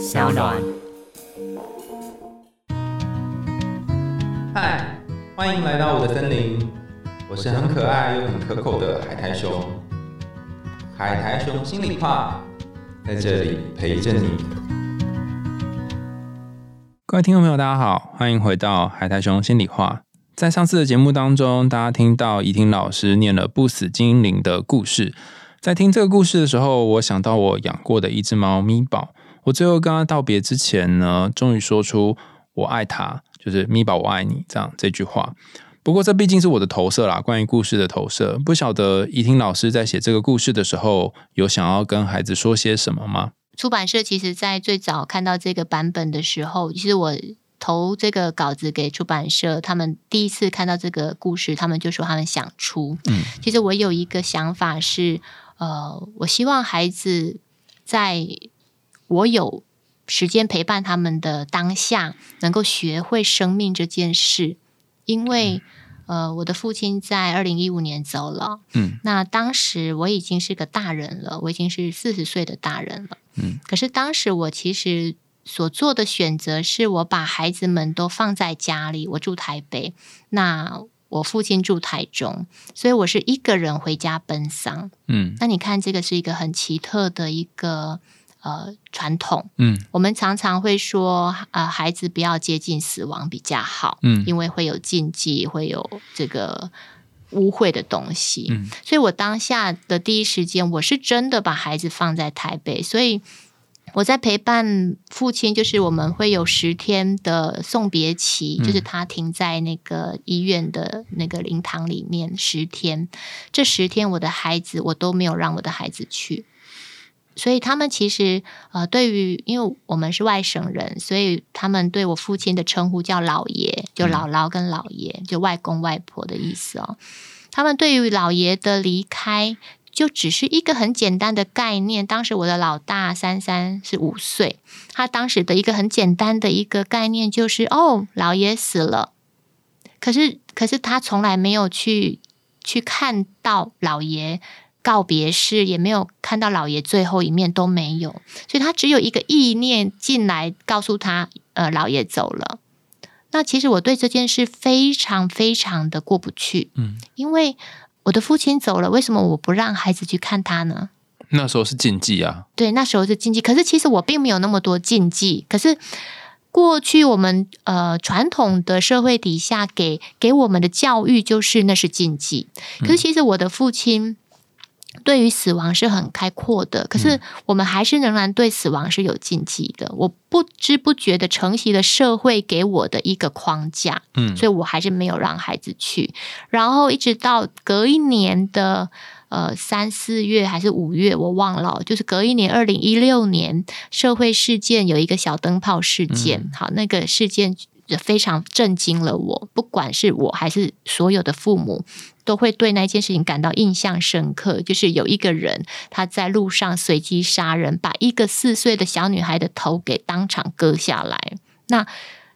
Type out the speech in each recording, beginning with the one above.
小暖。嗨，欢迎来到我的森林，我是很可爱又很可口的海苔熊。海苔熊心里话，在这里陪着你。各位听众朋友，大家好，欢迎回到海苔熊心里话。在上次的节目当中，大家听到怡婷老师念了不死精灵的故事。在听这个故事的时候，我想到我养过的一只猫咪宝。我最后跟他道别之前呢，终于说出“我爱他”，就是“咪宝，我爱你”这样这句话。不过这毕竟是我的投射啦，关于故事的投射。不晓得怡婷老师在写这个故事的时候，有想要跟孩子说些什么吗？出版社其实，在最早看到这个版本的时候，其实我投这个稿子给出版社，他们第一次看到这个故事，他们就说他们想出。嗯，其实我有一个想法是。呃，我希望孩子在我有时间陪伴他们的当下，能够学会生命这件事。因为呃，我的父亲在二零一五年走了，嗯，那当时我已经是个大人了，我已经是四十岁的大人了，嗯，可是当时我其实所做的选择是我把孩子们都放在家里，我住台北，那。我父亲住台中，所以我是一个人回家奔丧。嗯，那你看，这个是一个很奇特的一个呃传统。嗯，我们常常会说，呃，孩子不要接近死亡比较好。嗯，因为会有禁忌，会有这个污秽的东西。嗯，所以我当下的第一时间，我是真的把孩子放在台北，所以。我在陪伴父亲，就是我们会有十天的送别期，就是他停在那个医院的那个灵堂里面十天。这十天，我的孩子我都没有让我的孩子去，所以他们其实呃，对于因为我们是外省人，所以他们对我父亲的称呼叫老爷，就姥姥跟姥爷，就外公外婆的意思哦。他们对于老爷的离开。就只是一个很简单的概念。当时我的老大三三是五岁，他当时的一个很简单的一个概念就是：哦，老爷死了。可是，可是他从来没有去去看到老爷告别式，也没有看到老爷最后一面，都没有。所以他只有一个意念进来，告诉他：呃，老爷走了。那其实我对这件事非常非常的过不去，嗯，因为。我的父亲走了，为什么我不让孩子去看他呢？那时候是禁忌啊。对，那时候是禁忌。可是其实我并没有那么多禁忌。可是过去我们呃传统的社会底下给给我们的教育就是那是禁忌。可是其实我的父亲。对于死亡是很开阔的，可是我们还是仍然对死亡是有禁忌的。我不知不觉的承袭了社会给我的一个框架，嗯，所以我还是没有让孩子去。然后一直到隔一年的呃三四月还是五月，我忘了，就是隔一年二零一六年社会事件有一个小灯泡事件，好，那个事件非常震惊了我，不管是我还是所有的父母。都会对那件事情感到印象深刻，就是有一个人他在路上随机杀人，把一个四岁的小女孩的头给当场割下来。那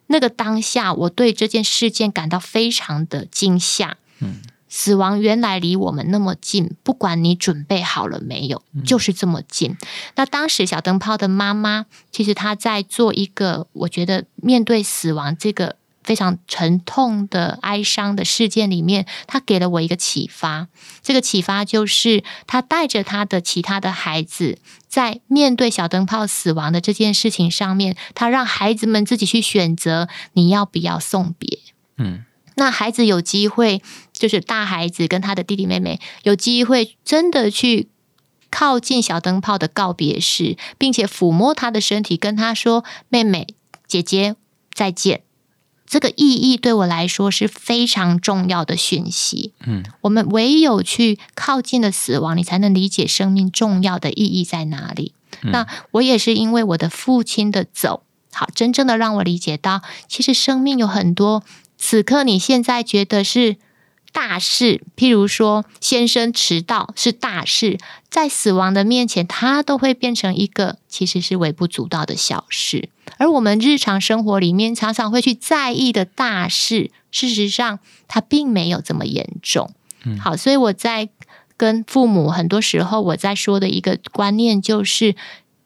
那个当下，我对这件事件感到非常的惊吓。嗯，死亡原来离我们那么近，不管你准备好了没有，就是这么近。那当时小灯泡的妈妈，其实她在做一个，我觉得面对死亡这个。非常沉痛的哀伤的事件里面，她给了我一个启发。这个启发就是，她带着她的其他的孩子，在面对小灯泡死亡的这件事情上面，她让孩子们自己去选择你要不要送别。嗯，那孩子有机会，就是大孩子跟他的弟弟妹妹有机会，真的去靠近小灯泡的告别式，并且抚摸他的身体，跟他说：“妹妹、姐姐，再见。”这个意义对我来说是非常重要的讯息。嗯，我们唯有去靠近了死亡，你才能理解生命重要的意义在哪里。那我也是因为我的父亲的走，好，真正的让我理解到，其实生命有很多此刻你现在觉得是。大事，譬如说先生迟到是大事，在死亡的面前，它都会变成一个其实是微不足道的小事。而我们日常生活里面常常会去在意的大事，事实上它并没有这么严重。好，所以我在跟父母很多时候我在说的一个观念就是，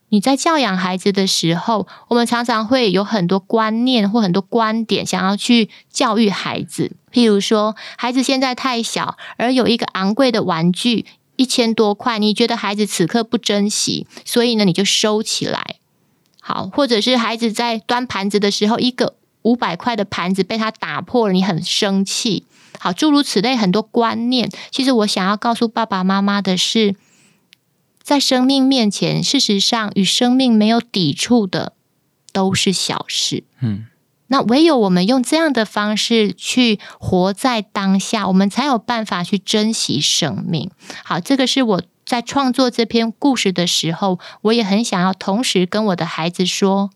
你在教养孩子的时候，我们常常会有很多观念或很多观点想要去教育孩子。譬如说，孩子现在太小，而有一个昂贵的玩具一千多块，你觉得孩子此刻不珍惜，所以呢，你就收起来。好，或者是孩子在端盘子的时候，一个五百块的盘子被他打破了，你很生气。好，诸如此类很多观念，其实我想要告诉爸爸妈妈的是。在生命面前，事实上与生命没有抵触的都是小事。嗯，那唯有我们用这样的方式去活在当下，我们才有办法去珍惜生命。好，这个是我在创作这篇故事的时候，我也很想要同时跟我的孩子说：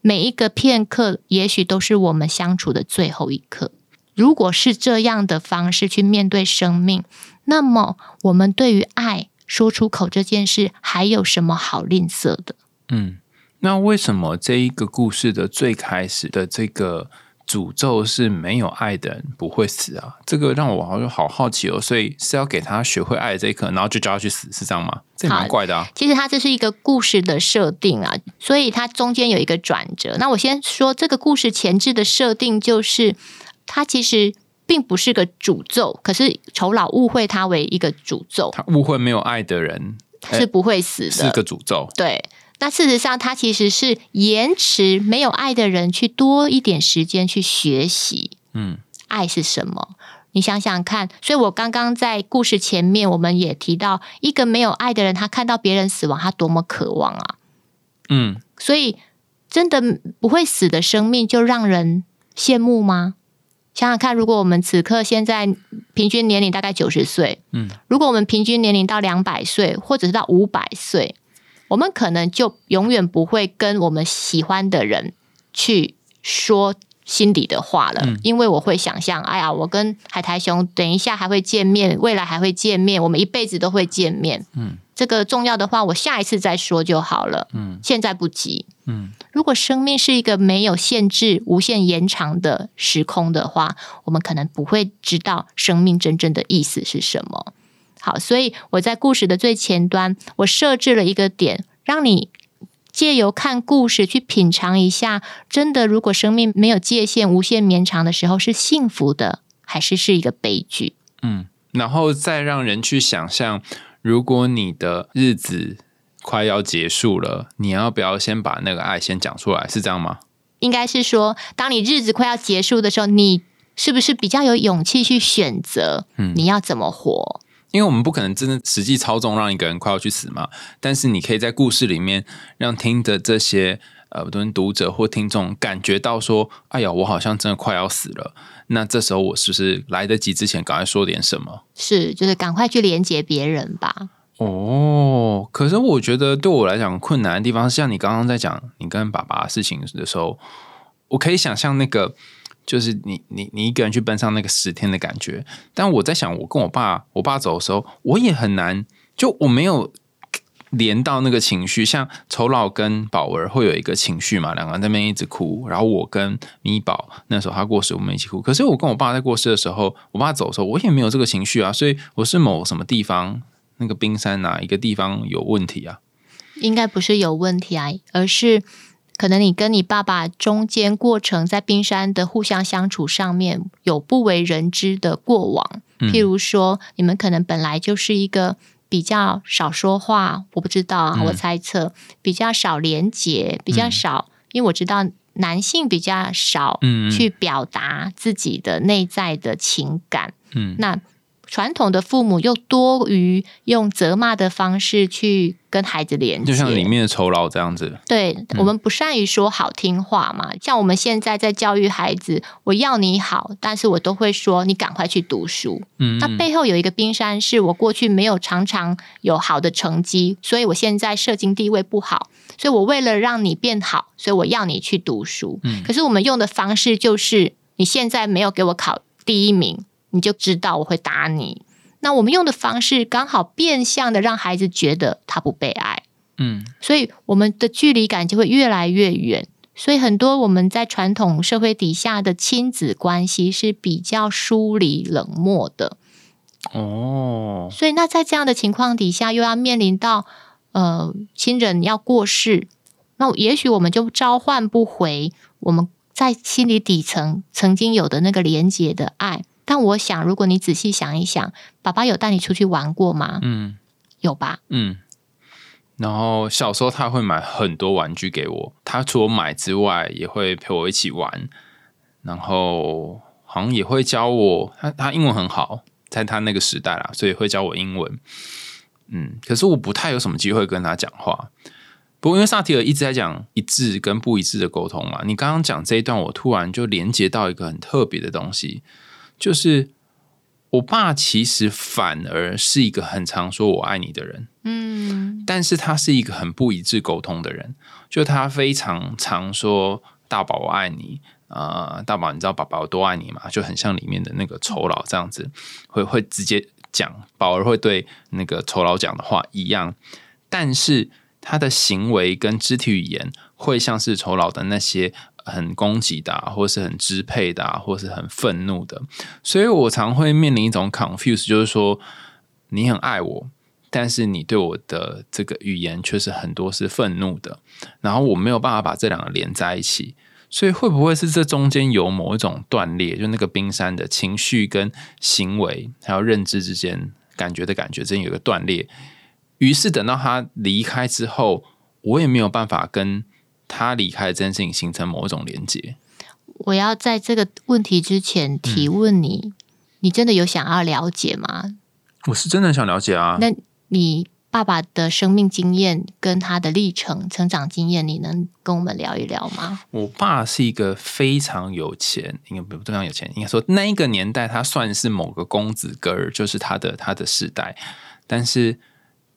每一个片刻，也许都是我们相处的最后一刻。如果是这样的方式去面对生命，那么我们对于爱。说出口这件事还有什么好吝啬的？嗯，那为什么这一个故事的最开始的这个诅咒是没有爱的人不会死啊？这个让我好像好好奇哦。所以是要给他学会爱这一刻，然后就叫他去死，是这样吗？这蛮怪的啊。其实它这是一个故事的设定啊，所以它中间有一个转折。那我先说这个故事前置的设定，就是它其实。并不是个诅咒，可是酬劳误会他为一个诅咒。他误会没有爱的人是不会死的，是个诅咒。对，那事实上他其实是延迟没有爱的人去多一点时间去学习。嗯，爱是什么？你想想看。所以我刚刚在故事前面，我们也提到，一个没有爱的人，他看到别人死亡，他多么渴望啊！嗯，所以真的不会死的生命，就让人羡慕吗？想想看，如果我们此刻现在平均年龄大概九十岁，嗯，如果我们平均年龄到两百岁，或者是到五百岁，我们可能就永远不会跟我们喜欢的人去说心底的话了，因为我会想象，哎呀，我跟海苔熊等一下还会见面，未来还会见面，我们一辈子都会见面，嗯。这个重要的话，我下一次再说就好了。嗯，现在不急。嗯，如果生命是一个没有限制、无限延长的时空的话，我们可能不会知道生命真正的意思是什么。好，所以我在故事的最前端，我设置了一个点，让你借由看故事去品尝一下，真的，如果生命没有界限、无限绵长的时候，是幸福的，还是是一个悲剧？嗯，然后再让人去想象。如果你的日子快要结束了，你要不要先把那个爱先讲出来？是这样吗？应该是说，当你日子快要结束的时候，你是不是比较有勇气去选择？嗯，你要怎么活？因为我们不可能真的实际操纵让一个人快要去死嘛。但是你可以在故事里面让听的这些呃，不论读者或听众感觉到说：“哎呀，我好像真的快要死了。”那这时候我是不是来得及之前赶快说点什么？是，就是赶快去连接别人吧。哦，可是我觉得对我来讲困难的地方，像你刚刚在讲你跟爸爸的事情的时候，我可以想象那个就是你你你一个人去奔上那个十天的感觉。但我在想，我跟我爸我爸走的时候，我也很难，就我没有。连到那个情绪，像丑老跟宝儿会有一个情绪嘛，两个人在那边一直哭。然后我跟咪宝那时候他过世，我们一起哭。可是我跟我爸在过世的时候，我爸走的时候，我也没有这个情绪啊。所以我是某什么地方那个冰山哪一个地方有问题啊？应该不是有问题啊，而是可能你跟你爸爸中间过程在冰山的互相相处上面有不为人知的过往。譬如说，你们可能本来就是一个。比较少说话，我不知道啊，我猜测比较少连接，比较少，因为我知道男性比较少去表达自己的内在的情感，嗯，那。传统的父母又多于用责骂的方式去跟孩子连接，就像里面的酬劳这样子。对我们不善于说好听话嘛，像我们现在在教育孩子，我要你好，但是我都会说你赶快去读书。嗯，那背后有一个冰山，是我过去没有常常有好的成绩，所以我现在社经地位不好，所以我为了让你变好，所以我要你去读书。嗯，可是我们用的方式就是你现在没有给我考第一名。你就知道我会打你。那我们用的方式刚好变相的让孩子觉得他不被爱，嗯，所以我们的距离感就会越来越远。所以很多我们在传统社会底下的亲子关系是比较疏离冷漠的。哦，所以那在这样的情况底下，又要面临到呃亲人要过世，那也许我们就召唤不回我们在心理底层曾经有的那个连结的爱。但我想，如果你仔细想一想，爸爸有带你出去玩过吗？嗯有吧？嗯。然后小时候他会买很多玩具给我，他除了买之外，也会陪我一起玩，然后好像也会教我，他他英文很好，在他那个时代啦，所以会教我英文。嗯，可是我不太有什么机会跟他讲话。不过因为萨提尔一直在讲一致跟不一致的沟通嘛，你刚刚讲这一段，我突然就连接到一个很特别的东西，就是我爸其实反而是一个很常说我爱你的人。嗯但是他是一个很不一致沟通的人，就他非常常说“大宝我爱你”，呃，大宝你知道爸爸有多爱你吗？就很像里面的那个酬劳这样子，会会直接讲，宝儿会对那个酬劳讲的话一样，但是他的行为跟肢体语言会像是酬劳的那些很攻击的、或是很支配的、或是很愤怒的，所以我常会面临一种 confuse，就是说你很爱我。但是你对我的这个语言却是很多是愤怒的，然后我没有办法把这两个连在一起，所以会不会是这中间有某一种断裂，就那个冰山的情绪跟行为还有认知之间感觉的感觉之间有个断裂，于是等到他离开之后，我也没有办法跟他离开这件事情形成某一种连接。我要在这个问题之前提问你，你真的有想要了解吗？我是真的想了解啊，那你爸爸的生命经验跟他的历程、成长经验，你能跟我们聊一聊吗？我爸是一个非常有钱，应该不非常有钱，应该说那一个年代他算是某个公子哥儿，就是他的他的世代。但是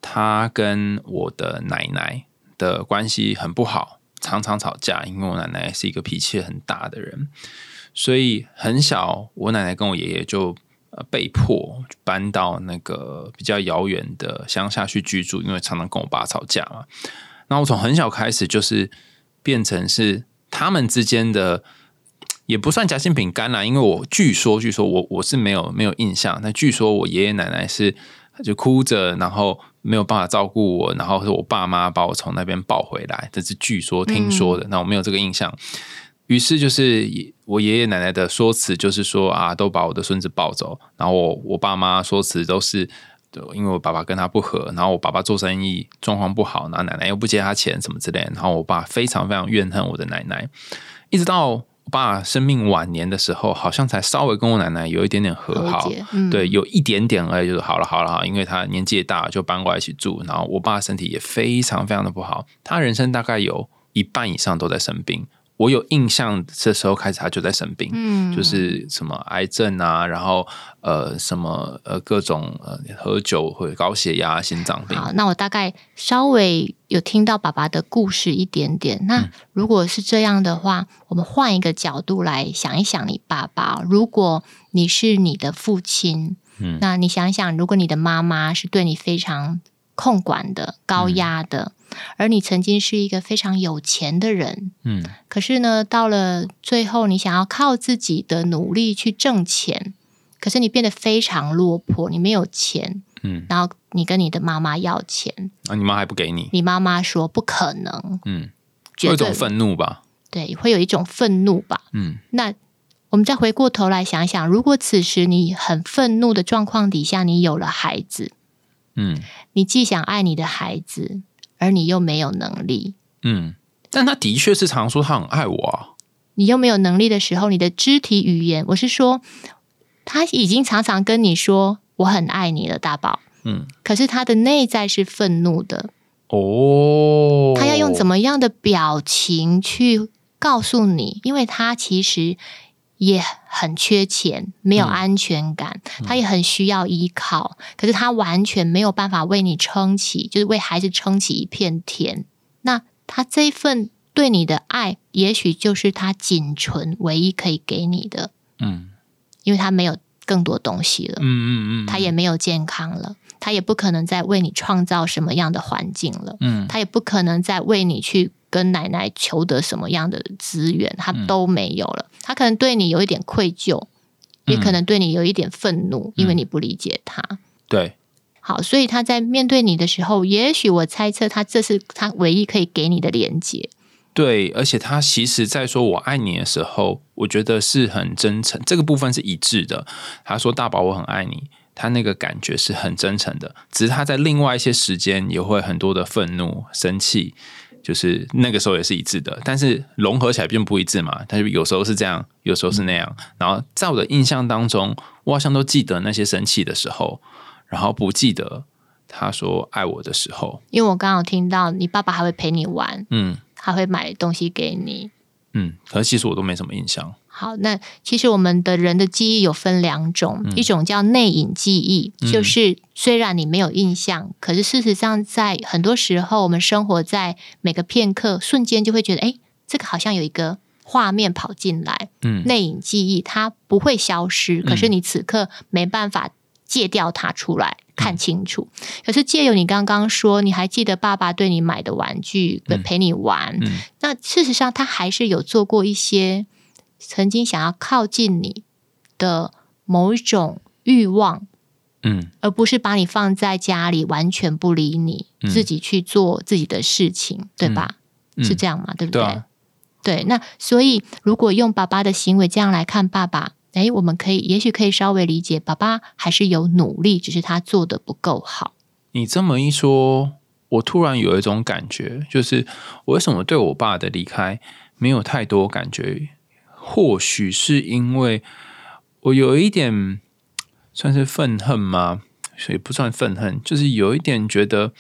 他跟我的奶奶的关系很不好，常常吵架，因为我奶奶是一个脾气很大的人，所以很小，我奶奶跟我爷爷就被迫搬到那个比较遥远的乡下去居住，因为常常跟我爸吵架嘛。那我从很小开始就是变成是他们之间的，也不算夹心饼干啦，因为我据说据说我我是没有没有印象，那据说我爷爷奶奶是就哭着，然后没有办法照顾我，然后是我爸妈把我从那边抱回来，这是据说听说的，那我没有这个印象。于是就是我爷爷奶奶的说辞，就是说啊，都把我的孙子抱走。然后我我爸妈说辞都是，因为我爸爸跟他不和，然后我爸爸做生意状况不好，然后奶奶又不接他钱什么之类的。然后我爸非常非常怨恨我的奶奶，一直到我爸生命晚年的时候，好像才稍微跟我奶奶有一点点和好。对，有一点点而已，就是好了好了哈，因为他年纪也大，就搬过来一起住。然后我爸身体也非常非常的不好，他人生大概有一半以上都在生病。我有印象，这时候开始他就在生病，嗯，就是什么癌症啊，然后呃什么呃各种呃喝酒或者高血压、心脏病。好，那我大概稍微有听到爸爸的故事一点点。那如果是这样的话，我们换一个角度来想一想，你爸爸，如果你是你的父亲，嗯那你想想，如果你的妈妈是对你非常控管的、高压的，而你曾经是一个非常有钱的人，嗯。可是呢，到了最后，你想要靠自己的努力去挣钱，可是你变得非常落魄，你没有钱，嗯，然后你跟你的妈妈要钱，啊，你妈还不给你，你妈妈说不可能，嗯，有一种愤怒吧，对，会有一种愤怒吧。嗯。那我们再回过头来想想，如果此时你很愤怒的状况底下，你有了孩子，嗯你既想爱你的孩子，而你又没有能力，嗯，但他的确是常说他很爱我啊，你又没有能力的时候，你的肢体语言，我是说，他已经常常跟你说我很爱你了，大宝。嗯，可是他的内在是愤怒的，哦，他要用怎么？么样的表情去告诉你？因为他其实也很缺钱，没有嗯安全感，他也很需要依靠，可是他完全没有办法为你撑起，就是为孩子撑起一片天。那他这一份对你的爱，也许就是他仅存唯一可以给你的，嗯因为他没有更多东西了，嗯嗯嗯，他也没有健康了，他也不可能再为你创造什么样的环境了。嗯他也不可能再为你去跟奶奶求得什么样的资源，他嗯都没有了。他可能对你有一点愧疚，也可能对你有一点愤怒，因为你不理解他。对，好，所以他在面对你的时候，也许我猜测他这是他唯一可以给你的连接。对，而且他其实在说我爱你的时候，我觉得是很真诚，这个部分是一致的。他说大宝我很爱你，他那个感觉是很真诚的，只是他在另外一些时间也会很多的愤怒、生气。就是那个时候也是一致的，但是融合起来并不一致嘛。他就有时候是这样，有时候是那样。然后在我的印象当中，我好像都记得那些生气的时候，然后不记得他说爱我的时候。因为我刚好听到你爸爸还会陪你玩，嗯还会买东西给你。嗯，可是其实我都没什么印象。好，那其实我们的人的记忆有分两种，一种叫内隐记忆，就是虽然你没有印象，可是事实上在很多时候，我们生活在每个片刻瞬间就会觉得，哎，这个好像有一个画面跑进来。嗯内隐记忆它不会消失，可是你此刻没办法戒掉它出来看清楚。可是借由你刚刚说，你还记得爸爸对你买的玩具，嗯。陪你玩，嗯。那事实上他还是有做过一些曾经想要靠近你的某一种欲望，嗯。而不是把你放在家里完全不理你，嗯。自己去做自己的事情，对吧？嗯。是这样嘛？对不对啊。对，那所以如果用爸爸的行为这样来看爸爸，诶，我们可以也许可以稍微理解，爸爸还是有努力，只是他做的不够好。你这么一说，我突然有一种感觉，就是我为什么对我爸的离开没有太多感觉？或许是因为我有一点算是愤恨吗？所以不算愤恨，就是有一点觉得，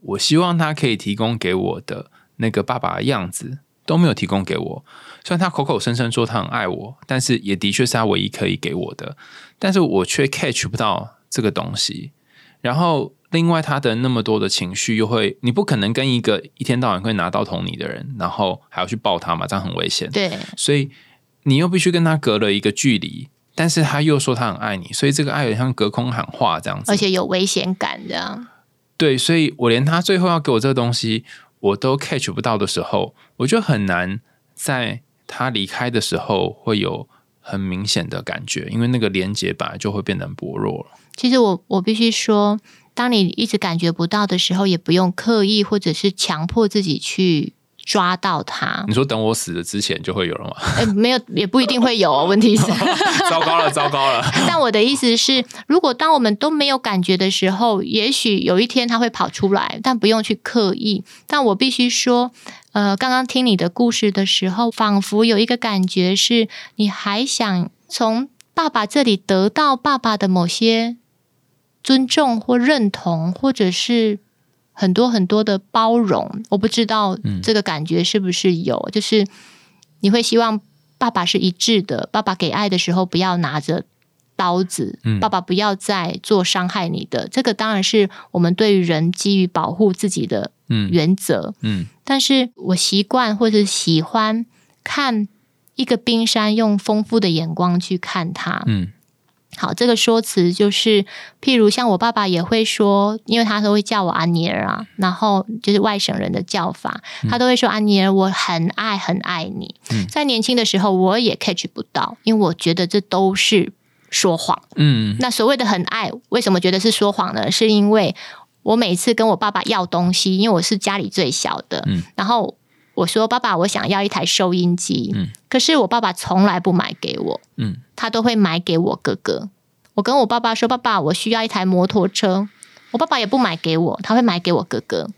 我希望他可以提供给我的那个爸爸的样子都没有提供给我。虽然他口口声声说他很爱我，但是也的确是他唯一可以给我的，但是我却 catch 不到这个东西。然后，另外他的那么多的情绪，又会你不可能跟一个一天到晚会拿刀捅你的人，然后还要去抱他嘛，这样很危险。对，所以你又必须跟他隔了一个距离，但是他又说他很爱你，所以这个爱有点像隔空喊话这样子。而且有危险感这样。对，所以我连他最后要给我这个东西，我都 catch 不到的时候，我就很难在他离开的时候会有很明显的感觉，因为那个连接本来就会变得薄弱了。其实我我必须说，当你一直感觉不到的时候，也不用刻意或者是强迫自己去抓到他。你说等我死了之前就会有了吗？哎，没有，也不一定会有哦。问题是，糟糕了，糟糕了！但我的意思是，如果当我们都没有感觉的时候，也许有一天他会跑出来，但不用去刻意。但我必须说，呃，刚刚听你的故事的时候，仿佛有一个感觉是，你还想从爸爸这里得到爸爸的某些尊重或认同，或者是很多很多的包容。我不知道这个感觉是不是有，就是你会希望爸爸是一致的，爸爸给爱的时候不要拿着刀子，嗯爸爸不要再做伤害你的。这个当然是我们对于人基于保护自己的嗯原则。嗯但是我习惯或者喜欢看一个冰山，用丰富的眼光去看它。嗯好，这个说辞就是，譬如像我爸爸也会说，因为他都会叫我安妮儿啊，然后就是外省人的叫法，他都会说安妮儿，我很爱很爱你。嗯在年轻的时候，我也 catch 不到，因为我觉得这都是说谎。嗯那所谓的很爱，为什么觉得是说谎呢？是因为我每次跟我爸爸要东西，因为我是家里最小的，嗯然后我说爸爸，我想要一台收音机，嗯可是我爸爸从来不买给我，嗯他都会买给我哥哥。我跟我爸爸说，爸爸，我需要一台摩托车，我爸爸也不买给我，他会买给我哥哥。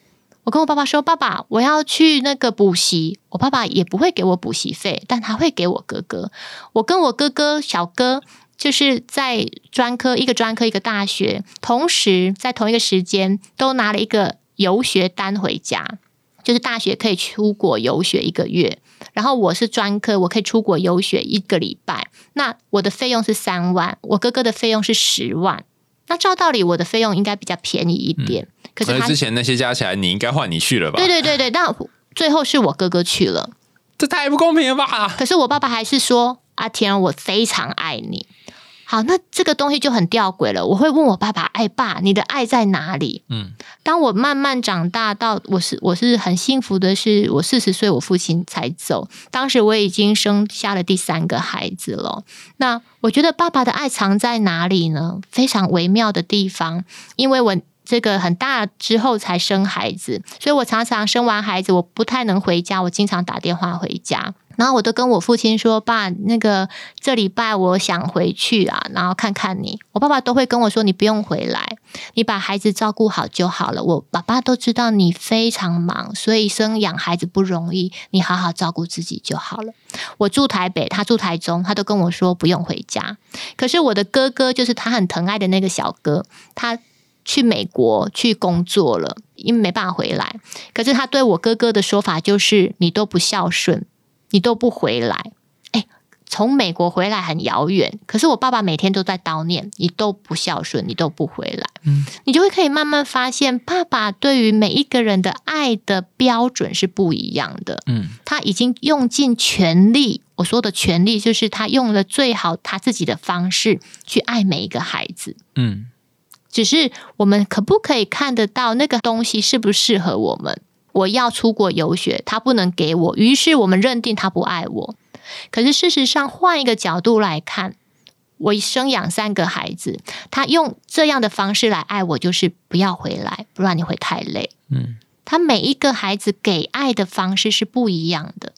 我跟我爸爸说，爸爸，我要去那个补习，我爸爸也不会给我补习费，但他会给我哥哥。我跟我哥哥小哥就是在专科一个专科一个大学，同时在同一个时间都拿了一个游学单回家，就是大学可以出国游学一个月，然后我是专科，我可以出国游学一个礼拜。那我的费用是三万，我哥哥的费用是十万。那照道理我的费用应该比较便宜一点，可是他可是之前那些加起来，你应该换你去了吧？对对对对，那最后是我哥哥去了。这太不公平了吧？可是我爸爸还是说：“阿天，我非常爱你。”好，那这个东西就很吊诡了。我会问我爸爸：“哎，爸，你的爱在哪里？”嗯，当我慢慢长大到我是我是很幸福的，是我四十岁我父亲才走，当时我已经生下了第三个孩子了。那我觉得爸爸的爱藏在哪里呢？非常微妙的地方，因为我。这个很大之后才生孩子，所以我常常生完孩子，我不太能回家，我经常打电话回家，然后我都跟我父亲说：“爸，那个这礼拜我想回去啊，然后看看你。”我爸爸都会跟我说：“你不用回来，你把孩子照顾好就好了。”我爸爸都知道你非常忙，所以生养孩子不容易，你好好照顾自己就好了。我住台北，他住台中，他都跟我说不用回家。可是我的哥哥，就是他很疼爱的那个小哥，他。去美国去工作了，因为没办法回来。可是他对我哥哥的说法就是：“你都不孝顺，你都不回来。”哎，从美国回来很遥远，可是我爸爸每天都在叨念：“你都不孝顺，你都不回来。”嗯，你就会可以慢慢发现，爸爸对于每一个人的爱的标准是不一样的。嗯，他已经用尽全力，我说的全力就是他用了最好他自己的方式去爱每一个孩子。嗯。只是我们可不可以看得到那个东西适不适合我们？我要出国游学，他不能给我，于是我们认定他不爱我。可是事实上，换一个角度来看，我生养三个孩子，他用这样的方式来爱我，就是不要回来，不然你会太累。嗯，他每一个孩子给爱的方式是不一样的。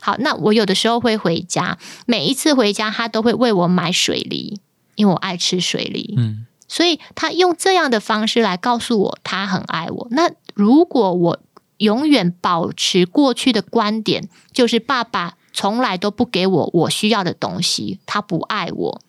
好，那我有的时候会回家，每一次回家，他都会为我买水梨，因为我爱吃水梨。嗯。所以他用这样的方式来告诉我，他很爱我。那如果我永远保持过去的观点，就是爸爸从来都不给我我需要的东西，他不爱我，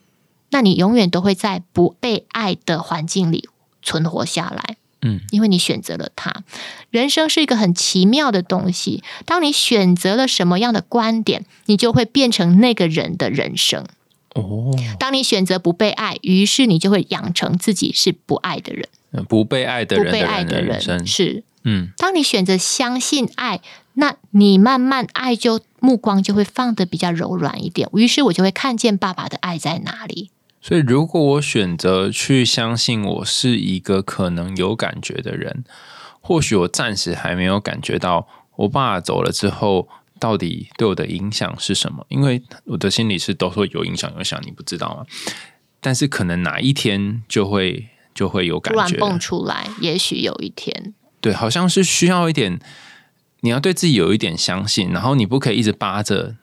那你永远都会在不被爱的环境里存活下来。嗯，因为你选择了他。人生是一个很奇妙的东西，当你选择了什么样的观点，你就会变成那个人的人生。哦，当你选择不被爱，于是你就会养成自己是不爱的人，不被爱的人，不被爱的人是嗯。当你选择相信爱，那你慢慢爱就目光就会放的比较柔软一点。于是我就会看见爸爸的爱在哪里。所以，如果我选择去相信我是一个可能有感觉的人，或许我暂时还没有感觉到我爸走了之后。到底对我的影响是什么？因为我的心里是都说有影响，有响，你不知道吗？但是可能哪一天就会就会有感觉蹦出来，也许有一天，对，好像是需要一点，你要对自己有一点相信，然后你不可以一直扒着，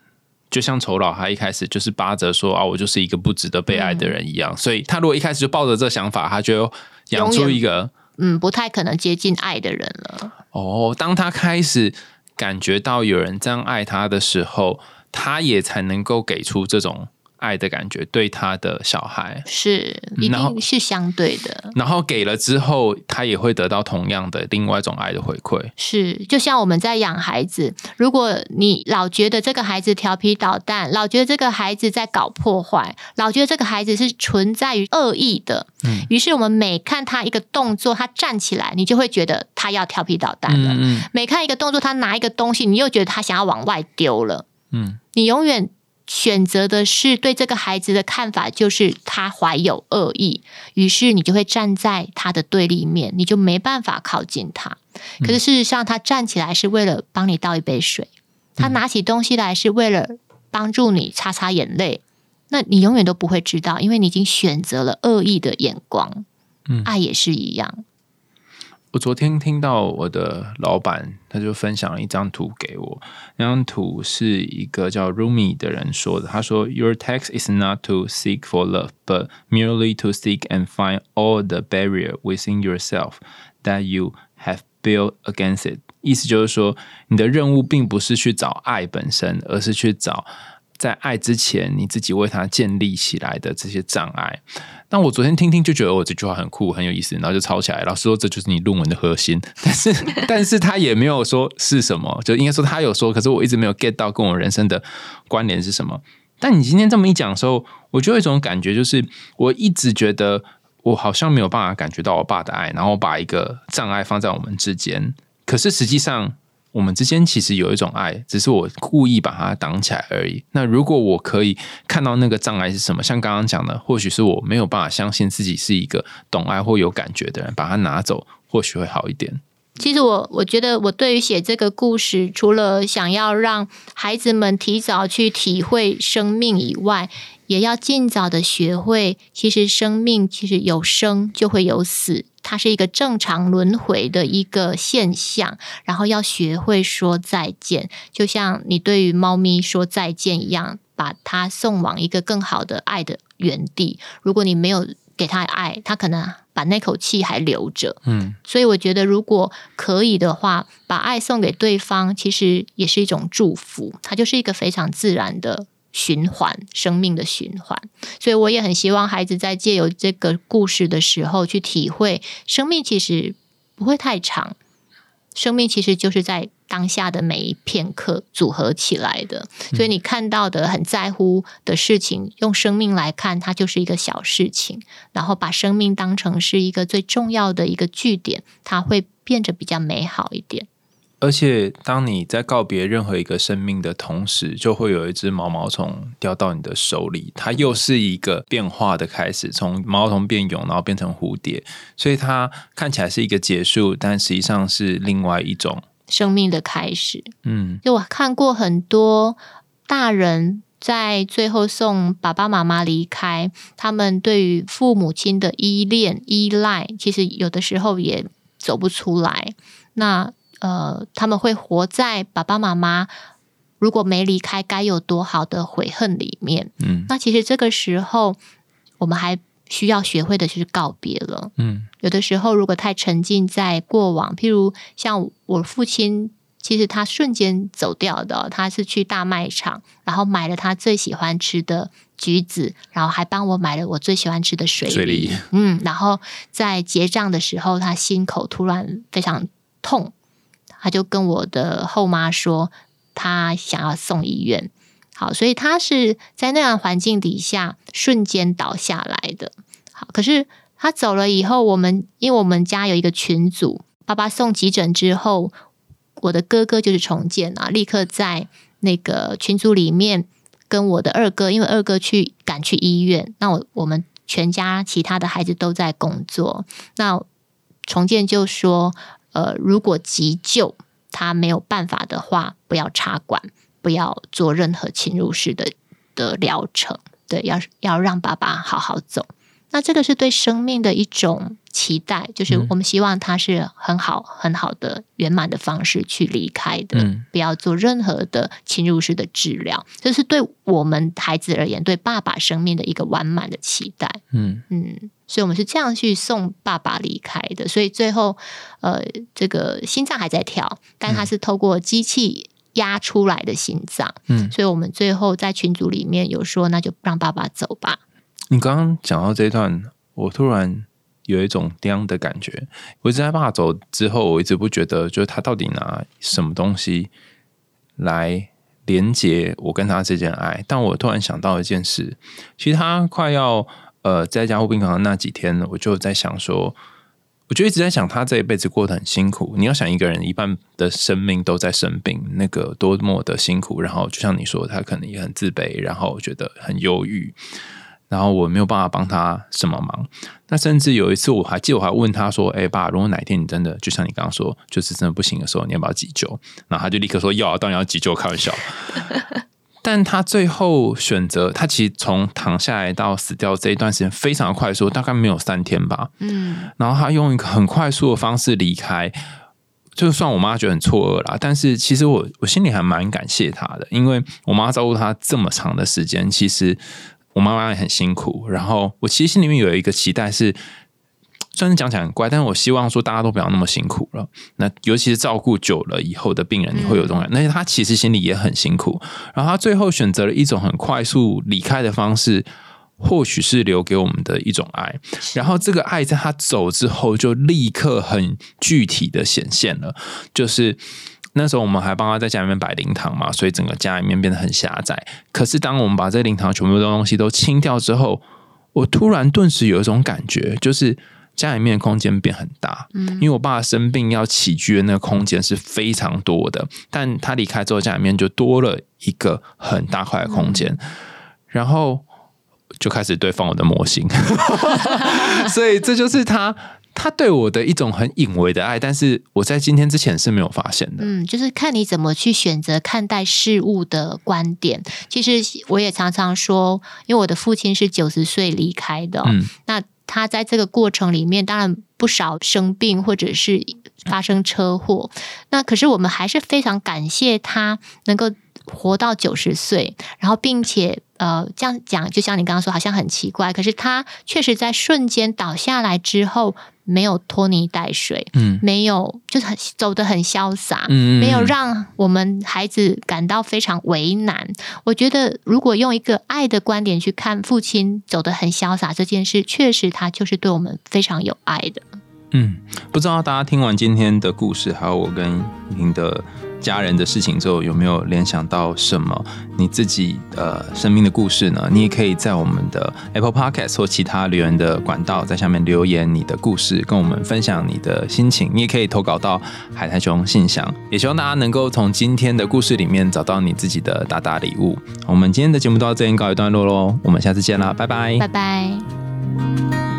就像丑老他一开始就是扒着说啊，我就是一个不值得被爱的人一样。所以他如果一开始就抱着这想法，他就养出一个嗯不太可能接近爱的人了。哦，当他开始。感觉到有人这样爱他的时候，他也才能够给出这种。爱的感觉对他的小孩是一定是相对的，然后给了之后，他也会得到同样的另外一种爱的回馈。是，就像我们在养孩子，如果你老觉得这个孩子调皮捣蛋，老觉得这个孩子在搞破坏，老觉得这个孩子是存在于恶意的，嗯，于是我们每看他一个动作，他站起来，你就会觉得他要调皮捣蛋了。嗯，每看一个动作，他拿一个东西，你又觉得他想要往外丢了。嗯，你永远。选择的是对这个孩子的看法，就是他怀有恶意，于是你就会站在他的对立面，你就没办法靠近他。可是事实上，他站起来是为了帮你倒一杯水，他拿起东西来是为了帮助你擦擦眼泪。那你永远都不会知道，因为你已经选择了恶意的眼光。嗯，爱也是一样。我昨天听到我的老板，他就分享了一张图给我。那张图是一个叫 Rumi 的人说的。他说：“Your text is not to seek for love, but merely to seek and find all the barrier within yourself that you have built against it。”意思就是说，你的任务并不是去找爱本身，而是去找。 在爱之前，你自己为他建立起来的这些障碍。那我昨天听听就觉得我这句话很酷，很有意思，然后就抄起来。老师说这就是你论文的核心，但是 但是他也没有说是什么，就应该说他有说，可是我一直没有 get 到跟我人生的关联是什么。但你今天这么一讲的时候，我就有一种感觉，就是我一直觉得我好像没有办法感觉到我爸的爱，然后把一个障碍放在我们之间。可是实际上，我们之间其实有一种爱，只是我故意把它挡起来而已。那如果我可以看到那个障碍是什么，像刚刚讲的，或许是我没有办法相信自己是一个懂爱或有感觉的人，把它拿走，或许会好一点。其实我我觉得，我对于写这个故事，除了想要让孩子们提早去体会生命以外，也要尽早的学会，其实生命其实有生就会有死，它是一个正常轮回的一个现象。然后要学会说再见，就像你对于猫咪说再见一样，把它送往一个更好的爱的原地。如果你没有给它爱，它可能。把那口气还留着，嗯，所以我觉得如果可以的话，把爱送给对方，其实也是一种祝福，它就是一个非常自然的循环，生命的循环。所以我也很希望孩子在借由这个故事的时候，去体会生命其实不会太长，生命其实就是在。当下的每一片刻组合起来的，所以你看到的很在乎的事情，用生命来看，它就是一个小事情。然后把生命当成是一个最重要的一个据点，它会变得比较美好一点。而且，当你在告别任何一个生命的同时，就会有一只毛毛虫掉到你的手里，它又是一个变化的开始，从毛毛虫变蛹，然后变成蝴蝶。所以它看起来是一个结束，但实际上是另外一种。生命的开始，嗯，就我看过很多大人在最后送爸爸妈妈离开，他们对于父母亲的依恋、依赖，其实有的时候也走不出来。那呃，他们会活在爸爸妈妈如果没离开该有多好的悔恨里面。嗯，那其实这个时候我们还。需要学会的就是告别了。嗯，有的时候如果太沉浸在过往，譬如像我父亲，其实他瞬间走掉的，他是去大卖场，然后买了他最喜欢吃的橘子，然后还帮我买了我最喜欢吃的水梨。嗯，然后在结账的时候，他心口突然非常痛，他就跟我的后妈说，他想要送医院。好，所以他是在那样环境底下瞬间倒下来的。好，可是他走了以后，我们因为我们家有一个群组，爸爸送急诊之后，我的哥哥就是重建啊，立刻在那个群组里面跟我的二哥，因为二哥去赶去医院，那我我们全家其他的孩子都在工作，那重建就说，呃，如果急救他没有办法的话，不要插管。不要做任何侵入式的的疗程，对，要要让爸爸好好走。那这个是对生命的一种期待，就是我们希望他是很好很好的圆满的方式去离开的，不要做任何的侵入式的治疗。这是对我们孩子而言，对爸爸生命的一个完满的期待。嗯嗯，所以我们是这样去送爸爸离开的。所以最后，呃，这个心脏还在跳，但他是透过机器。压出来的心脏，嗯，所以我们最后在群组里面有说，那就让爸爸走吧。你刚刚讲到这段，我突然有一种这的感觉。我一直在爸爸走之后，我一直不觉得，就是他到底拿什么东西来连接我跟他这件爱。但我突然想到一件事，其实他快要呃在加护病房的那几天，我就在想说。我就一直在想，他这一辈子过得很辛苦。你要想一个人一半的生命都在生病，那个多么的辛苦。然后就像你说，他可能也很自卑，然后觉得很忧郁。然后我没有办法帮他什么忙。那甚至有一次，我还记得我还问他说：“哎，爸，如果哪一天你真的就像你刚刚说，就是真的不行的时候，你要不要急救？”然后他就立刻说：“要，当然要急救。”开玩笑。但他最后选择，他其实从躺下来到死掉这一段时间非常快速，大概没有三天吧。嗯，然后他用一个很快速的方式离开，就算我妈觉得很错愕啦，但是其实我我心里还蛮感谢他的，因为我妈照顾他这么长的时间，其实我妈妈也很辛苦。然后我其实心里面有一个期待是。虽然讲起来很怪，但是我希望说大家都不要那么辛苦了。那尤其是照顾久了以后的病人，你会有这种感觉，那他其实心里也很辛苦。然后他最后选择了一种很快速离开的方式，或许是留给我们的一种爱。然后这个爱在他走之后，就立刻很具体的显现了。就是那时候我们还帮他在家里面摆灵堂嘛，所以整个家里面变得很狭窄。可是当我们把这灵堂全部的东西都清掉之后，我突然顿时有一种感觉，就是。家里面的空间变很大，嗯因为我爸生病要起居的那个空间是非常多的，但他离开之后，家里面就多了一个很大块的空间，然后就开始堆放我的模型，所以这就是他他对我的一种很隐微的爱，但是我在今天之前是没有发现的。嗯，就是看你怎么去选择看待事物的观点。其实我也常常说，因为我的父亲是九十岁离开的哦、嗯那他在这个过程里面，当然不少生病或者是发生车祸。那可是我们还是非常感谢他能够活到九十岁，然后并且呃这样讲，就像你刚刚说，好像很奇怪，可是他确实在瞬间倒下来之后，没有拖泥带水，嗯没有就是很走得很潇洒，嗯没有让我们孩子感到非常为难。我觉得，如果用一个爱的观点去看父亲走得很潇洒这件事，确实他就是对我们非常有爱的。嗯，不知道大家听完今天的故事，还有我跟您的家人的事情之后，有没有联想到什么你自己呃生命的故事呢？你也可以在我们的 Apple Podcast 或其他留言的管道，在下面留言你的故事，跟我们分享你的心情。你也可以投稿到海苔熊信箱，也希望大家能够从今天的故事里面找到你自己的大大礼物。我们今天的节目到这里告一段落喽，我们下次见啦，拜拜拜拜。